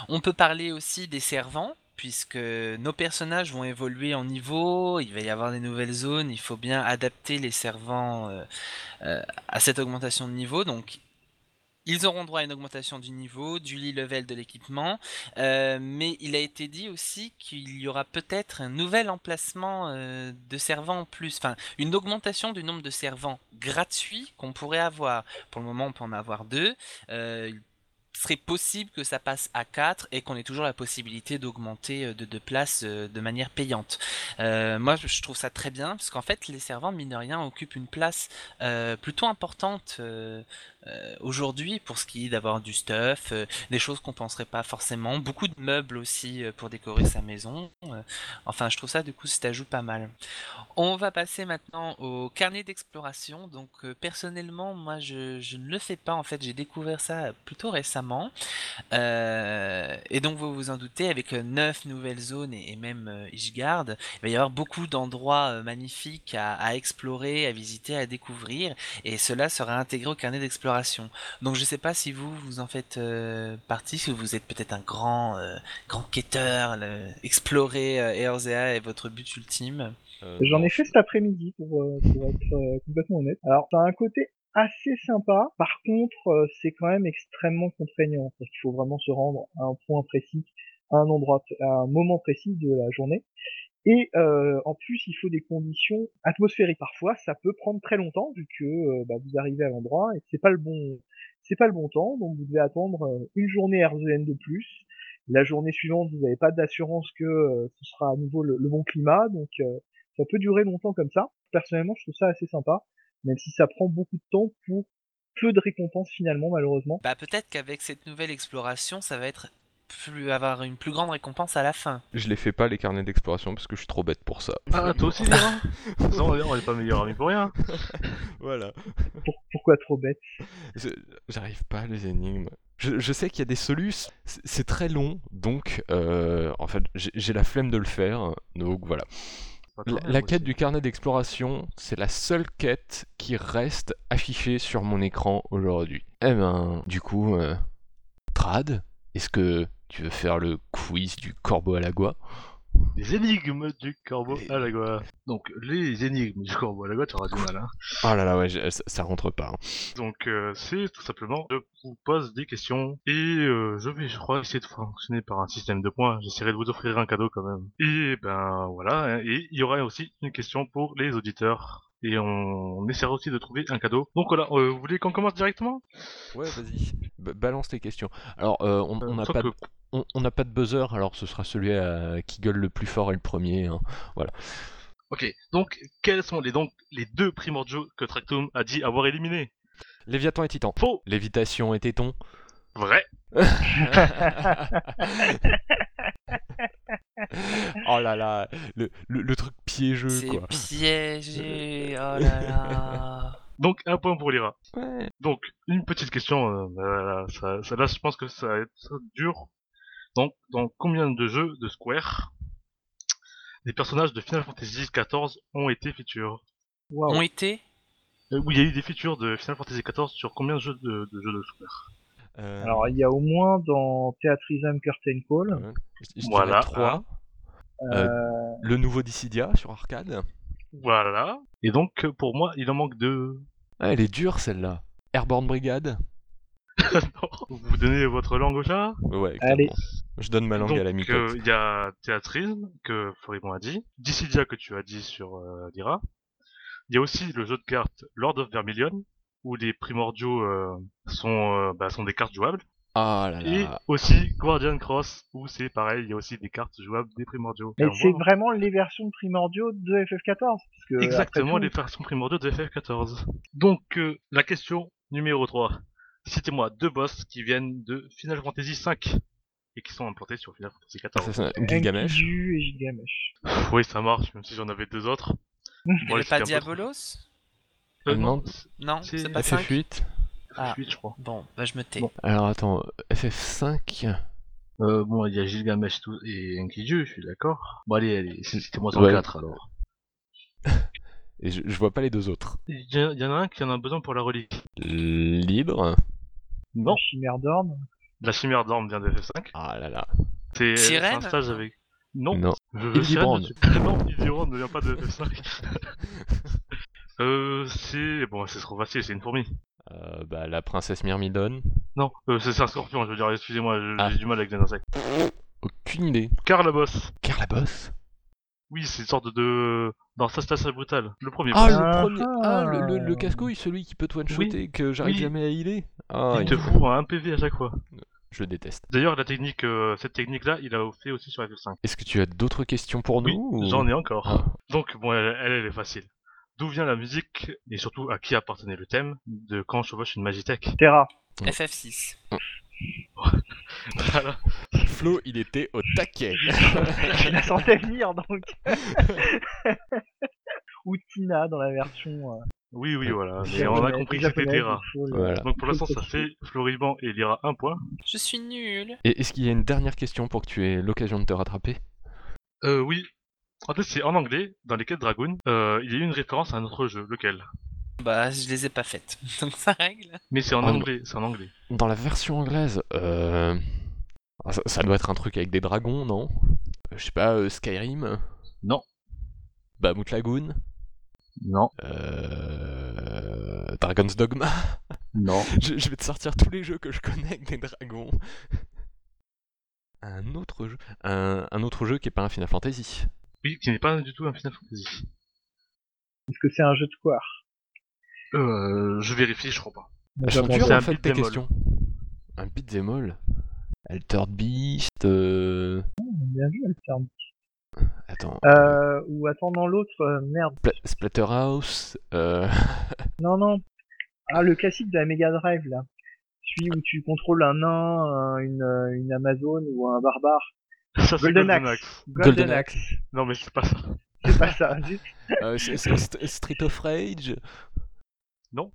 B: On peut parler aussi des servants, puisque nos personnages vont évoluer en niveau, il va y avoir des nouvelles zones, il faut bien adapter les servants euh, euh, à cette augmentation de niveau. Donc ils auront droit à une augmentation du niveau, du lit level de l'équipement, euh, mais il a été dit aussi qu'il y aura peut-être un nouvel emplacement euh, de servants en plus, enfin une augmentation du nombre de servants gratuits qu'on pourrait avoir. Pour le moment, on peut en avoir deux. Euh, serait possible que ça passe à 4 et qu'on ait toujours la possibilité d'augmenter euh, de, de place euh, de manière payante. Euh, moi, je trouve ça très bien parce qu'en fait, les servants, mine de rien, occupent une place plutôt importante aujourd'hui pour ce qui est d'avoir du stuff, des choses qu'on penserait pas forcément, beaucoup de meubles aussi pour décorer sa maison. enfin, je trouve ça du coup, cet ajout pas mal. On va passer maintenant au carnet d'exploration. Donc personnellement, moi je ne le fais pas en fait, j'ai découvert ça plutôt récemment. Euh, et donc vous vous en doutez, avec euh, neuf nouvelles zones et, et même euh, Ishgard, il va y avoir beaucoup d'endroits euh, magnifiques à, à explorer, à visiter, à découvrir. Et cela sera intégré au carnet d'exploration. Donc je sais pas si vous, vous en faites euh, partie, si vous êtes peut-être un grand, euh, grand quêteur, le- explorer euh, Eorzea est votre but ultime.
A: Euh,
D: J'en ai fait cet après-midi pour, pour être euh, complètement honnête. Alors, a un côté assez sympa. Par contre, euh, c'est quand même extrêmement contraignant parce qu'il faut vraiment se rendre à un point précis, à un endroit, à un moment précis de la journée. Et euh, en plus, il faut des conditions atmosphériques. Parfois, ça peut prendre très longtemps vu que euh, bah, vous arrivez à l'endroit et c'est pas le bon, c'est pas le bon temps. Donc, vous devez attendre euh, une journée RZN de plus. La journée suivante, vous n'avez pas d'assurance que ce sera à nouveau le, le bon climat. Donc, ça peut durer longtemps comme ça. Personnellement, je trouve ça assez sympa, même si ça prend beaucoup de temps pour peu de récompenses finalement, malheureusement.
B: Bah peut-être qu'avec cette nouvelle exploration, ça va être plus avoir une plus grande récompense à la fin.
A: Je les fais pas les carnets d'exploration parce que je suis trop bête pour ça.
C: Ah, toi [laughs] aussi, Non, on est pas meilleurs amis pour rien. [laughs]
A: Voilà.
D: Pour- pourquoi trop bête?
A: J'arrive pas à les énigmes. Je, je sais qu'il y a des solus, c'est très long, donc euh, en fait j'ai j'ai la flemme de le faire, donc voilà. La, quête du carnet d'exploration, c'est la seule quête qui reste affichée sur mon écran aujourd'hui. Eh ben, du coup, euh, Trad, est-ce que tu veux faire le quiz du corbeau à la goie?
C: Les énigmes du corbeau à la goa. Donc, les énigmes du corbeau à la goa, tu auras du mal, hein.
A: Oh là là, ouais, je- ça, ça rentre pas. hein.
C: Donc, euh, c'est tout simplement, je vous pose des questions et euh, je vais, je crois, essayer de fonctionner par un système de points. J'essaierai de vous offrir un cadeau quand même. Et ben voilà, hein, et il y aura aussi une question pour les auditeurs. Et on, on essaiera aussi de trouver un cadeau. Donc voilà, euh, vous voulez qu'on commence directement?
A: Ouais, vas-y. Ba- balance les questions. Alors, euh, on
C: Euh,
A: n'a pas,
C: que-
A: on n'a pas de buzzer, alors ce sera celui à- qui gueule le plus fort et le premier. hein.
C: Ok, donc quels sont les donc les deux primordiaux que Tractum a dit avoir éliminés?
A: Léviathan et Titan.
C: Faux,
A: Lévitation et Téton.
C: vrai. [laughs]
A: oh là là, le, le- le truc piégeux
B: C'est
A: quoi.
B: piégé, [laughs] oh là là.
C: Donc un point pour Lyra.
A: Ouais.
C: Donc, une petite question, euh, euh, ça, ça- là je pense que ça va être dur. Donc, dans combien de jeux de Square les personnages de Final Fantasy XIV ont été feature
D: Waouh.
B: Ont été?
C: Euh, Oui, il y a eu des features de Final Fantasy XIV sur combien de jeux de, de jeux de Square?
A: Euh,
D: Alors, il y a au moins dans Theatrism Curtain Call.
A: euh, je- je
C: Voilà,
A: trois.
D: Euh,
A: Le nouveau Dissidia sur arcade.
C: Voilà. Et donc, pour moi, il en manque deux.
A: Ah, elle est dure celle-là. Airborne Brigade. [laughs]
C: Non. Vous donnez votre langue au chat?
A: Ouais,
D: Allez.
A: clairement. Je donne ma langue
C: Donc,
A: à la
C: euh,
A: micotte.
C: il y a Théatrisme, que Florimon a dit. Dissidia, que tu as dit sur euh, Lyra. Il y a aussi le jeu de cartes Lord of Vermilion, où les primordiaux euh, sont, euh, bah, sont des cartes jouables.
A: Ah là
C: Et aussi Guardian Cross, où c'est pareil, il y a aussi des cartes jouables des primordiaux.
D: mais
C: Alors,
D: c'est vraiment les versions primordiaux de FF14. Parce que,
C: Exactement, les versions primordiaux de FF14. Donc, euh, la question numéro 3. Citez-moi deux boss qui viennent de Final Fantasy V et qui sont implantés sur Final Fantasy XIV.
A: Gilgamesh.
D: Enkidu et Gilgamesh.
C: Oui, ça marche, même si j'en avais deux autres. [laughs] Bon,
B: pas Diabolos?
C: Trop- Euh,
A: Non.
C: non, C'est
B: c'est pas 5
A: FF8.
B: Ah.
C: FF8, je crois.
B: Bon, bah je me tais.
C: Bon.
A: Alors attends, FF5.
C: Euh, bon, il y a Gilgamesh tout- et Enkidu, je suis d'accord. Bon, allez, allez, citez-moi sur
A: Ouais.
C: 4 alors.
A: Et je, je vois pas les deux autres.
C: Il y, en a un qui en a besoin pour la relique.
A: Libre.
C: Non,
D: Chimère d'Orne.
C: la chimère d'Orme vient de FF5.
A: Ah là là.
C: C'est
B: Sirène
C: un stage avec. Non,
A: Non.
C: je veux
A: Hildebrand.
C: Sirène dessus. [laughs] non, Hildebrand ne vient pas de FF5. [laughs] euh, c'est. Bon, c'est trop facile, c'est une fourmi.
A: Euh, bah, la princesse Myrmidon.
C: Non, euh, c'est un scorpion, je veux dire, excusez-moi,
A: Ah.
C: j'ai du mal avec les insectes.
A: Aucune idée.
C: Car la boss.
A: Car la bosse
C: Oui, c'est une sorte de. Dans Sastasha Brutal, le premier.
A: Ah, le
D: Ah,
A: premier. Ah, le, le, le casse-couille, celui qui peut te one-shotter, que j'arrive
C: oui.
A: jamais à healer. Ah,
C: il
A: il-
C: te fout un PV à chaque fois.
A: je le déteste.
C: D'ailleurs, la technique, euh, cette technique-là, il a fait aussi sur FF5.
A: Est-ce que tu as d'autres questions pour
C: Oui,
A: nous ou-
C: j'en ai encore.
A: Ah.
C: Donc, bon, elle, elle, elle est facile. D'où vient la musique et surtout à qui appartenait le thème de quand on chevauche une Magitech?
D: Terra.
B: FF6.
C: Voilà.
A: Flo, il était au taquet.
D: Je la sentais venir donc. [laughs] Ou Tina dans la version. euh,
C: Oui, oui, voilà. Mais on a compris que c'était
D: japonaise,
C: Terra.
D: il faut le-
A: Voilà.
C: Donc pour l'instant, ça fait Floriban et Lyra un point.
B: Je suis nul.
A: Et est-ce qu'il y a une dernière question pour que tu aies l'occasion de te rattraper?
C: Euh, oui. En fait, c'est en anglais, dans les quêtes Dragoon, euh, il y a eu une référence à un autre jeu. Lequel?
B: Bah, je les ai pas faites. [laughs] Donc ça règle.
C: Mais c'est en anglais, c'est en anglais.
A: Dans la version anglaise, euh... ah, ça, ça doit être un truc avec des dragons, non? Euh, Je sais pas, euh, Skyrim?
C: Non.
A: Bahamut Lagoon?
C: Non.
A: euh... Dragon's Dogma? [laughs]
C: Non.
A: je, je vais te sortir tous les jeux que je connais avec des dragons. Un autre jeu un, un autre jeu qui est pas un Final Fantasy.
C: Oui, qui n'est pas du tout un Final Fantasy.
D: Est-ce que c'est un jeu de square
C: Euh, je vérifie, je crois pas. C'est
A: en
C: un
A: fait tes questions. Un beat'em all Altered Beast euh...
D: Bien vu, Altered.
A: Attends.
D: Euh, ou attends, dans l'autre, euh, merde.
A: Spla- Splatterhouse euh... [laughs]
D: Non, non. Ah, le classique de la Mega Drive, là. Celui où tu contrôles un nain, un- une, euh, une Amazone ou un barbare.
C: Ça, c'est
D: Golden
C: Golden
D: Axe.
C: Axe.
D: Golden,
A: Golden
D: Axe.
C: Non, mais c'est pas ça.
D: C'est pas ça. [laughs]
A: Street of Rage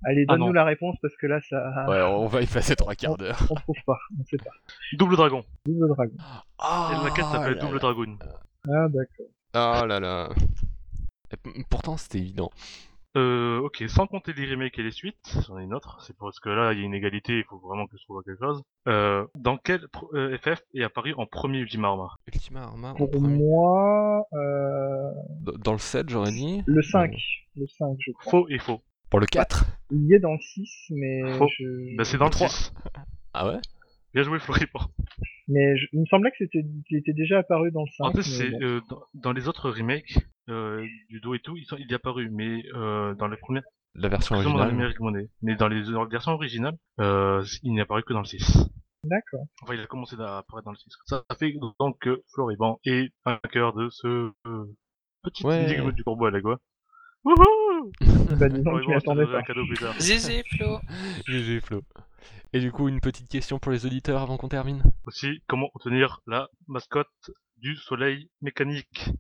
D: Allez,
C: Ah,
D: donne-nous
C: non.
D: la réponse parce que là, ça.
A: Ouais, on va y passer trois quarts d'heure.
D: On trouve pas. On sait pas.
C: Double Dragon.
D: Double Dragon.
A: Ah,
C: Et la quête s'appelle Double. Dragon.
D: Ah, d'accord.
A: Ah là là. Pourtant, c'était évident.
C: Euh, ok, sans compter les remakes et les suites, j'en ai une autre, c'est parce que là, il y a une égalité, il faut vraiment que je trouve quelque chose. Euh, dans quel pro- euh, FF est apparu en premier Ultima Arma?
A: Ultima Arma
D: Pour
A: premier.
D: moi, euh,
A: Dans le 7, j'aurais dit.
D: le 5. Le 5, je crois.
C: Faux et faux.
A: Pour le 4
D: Il y est dans le 6, mais
C: Faux.
D: je...
C: Bah, c'est dans le
A: trois.
C: 6.
A: Ah ouais?
C: Bien joué, Floriban.
D: Mais je- il me semblait que c'était qu'il était déjà apparu dans le 5.
C: En fait,
D: mais
C: c'est
D: bon.
C: euh, dans, dans les autres remakes euh, du dos et tout, il, sont- il est apparu, mais euh, dans les premières,
A: La version
C: dans les
A: originale.
C: monnaie. Mais dans les euh, versions originales, euh, il n'est apparu que dans le 6.
D: D'accord.
C: Enfin, il a commencé à apparaître dans le 6. Ça fait donc que Floriban est vainqueur de ce euh, petit
A: Ouais.
C: du corbeau à la quoi.
D: Bah, je m'y attendais pas. [laughs]
C: tard.
B: GG Flo. [laughs]
A: GG Flo. Et du coup, une petite question pour les auditeurs avant qu'on termine.
C: Aussi, comment obtenir la mascotte du soleil mécanique?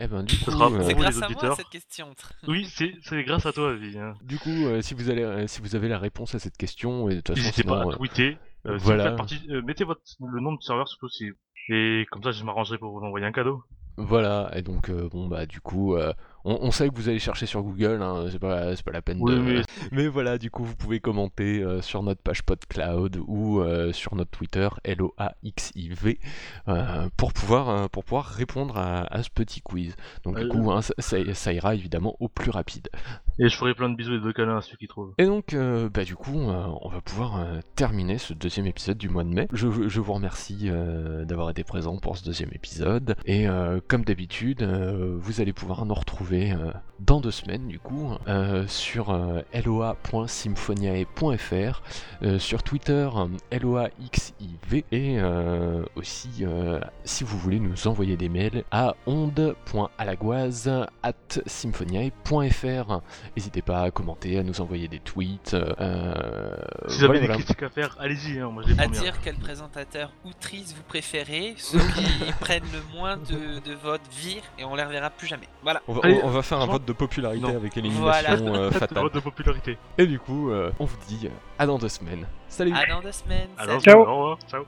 A: Eh ben du coup,
C: sera
A: euh,
B: C'est
C: vous, les
B: grâce à moi
C: auditeurs.
B: cette question. [laughs]
C: Oui, c'est c'est grâce à toi, vie. Hein.
A: du coup, euh, si vous allez, euh, si vous avez la réponse à cette question, et de toute façon,
C: N'hésitez pas
A: sinon,
C: à
A: euh,
C: tweeter. Euh, si
A: voilà.
C: faites partie, euh, mettez votre, le nom de serveur surtout si. Et comme ça, je m'arrangerai pour vous envoyer un cadeau.
A: Voilà, et donc euh, bon bah du coup, euh, on, on sait que vous allez chercher sur Google, hein, c'est pas, la peine
C: Oui,
A: de...
C: mais- [laughs]
A: Mais voilà, du coup vous pouvez commenter euh, sur notre page PodCloud ou euh, sur notre Twitter LOAXIV euh, pour, pouvoir, pour pouvoir répondre à, à ce petit quiz. Donc du coup, hein, ça, ça- ça ira évidemment au plus rapide.
C: Et je ferai plein de bisous et de câlins à ceux qui trouvent.
A: Et donc, bah, du coup, on va pouvoir terminer ce deuxième épisode du mois de mai. Je, je vous remercie d'avoir été présent pour ce deuxième épisode. Et comme d'habitude, vous allez pouvoir nous retrouver euh, dans deux semaines, du coup, euh, sur euh, loa.symphoniae.fr, euh, sur Twitter, loaxiv, et euh, aussi, euh, si vous voulez nous envoyer des mails, à onde.alagoise.symphoniae.fr. N'hésitez pas à commenter, à nous envoyer des tweets. euh,
C: Si vous
A: voilà,
C: avez des critiques à faire, allez-y, hein, moi je les
B: À dire quel présentateur ou vous préférez, ceux qui [laughs] prennent le moins de, de votes virent et on les reverra plus jamais. Voilà.
A: On va,
C: Allez,
A: on va faire un vote de popularité
C: non.
A: avec élimination
B: Voilà.
A: euh, fatale.
C: vote de popularité.
A: Et du coup, euh, on vous dit euh, à dans deux semaines. Salut
B: À dans deux semaines. Salut.
D: Ciao.
C: au revoir, ciao.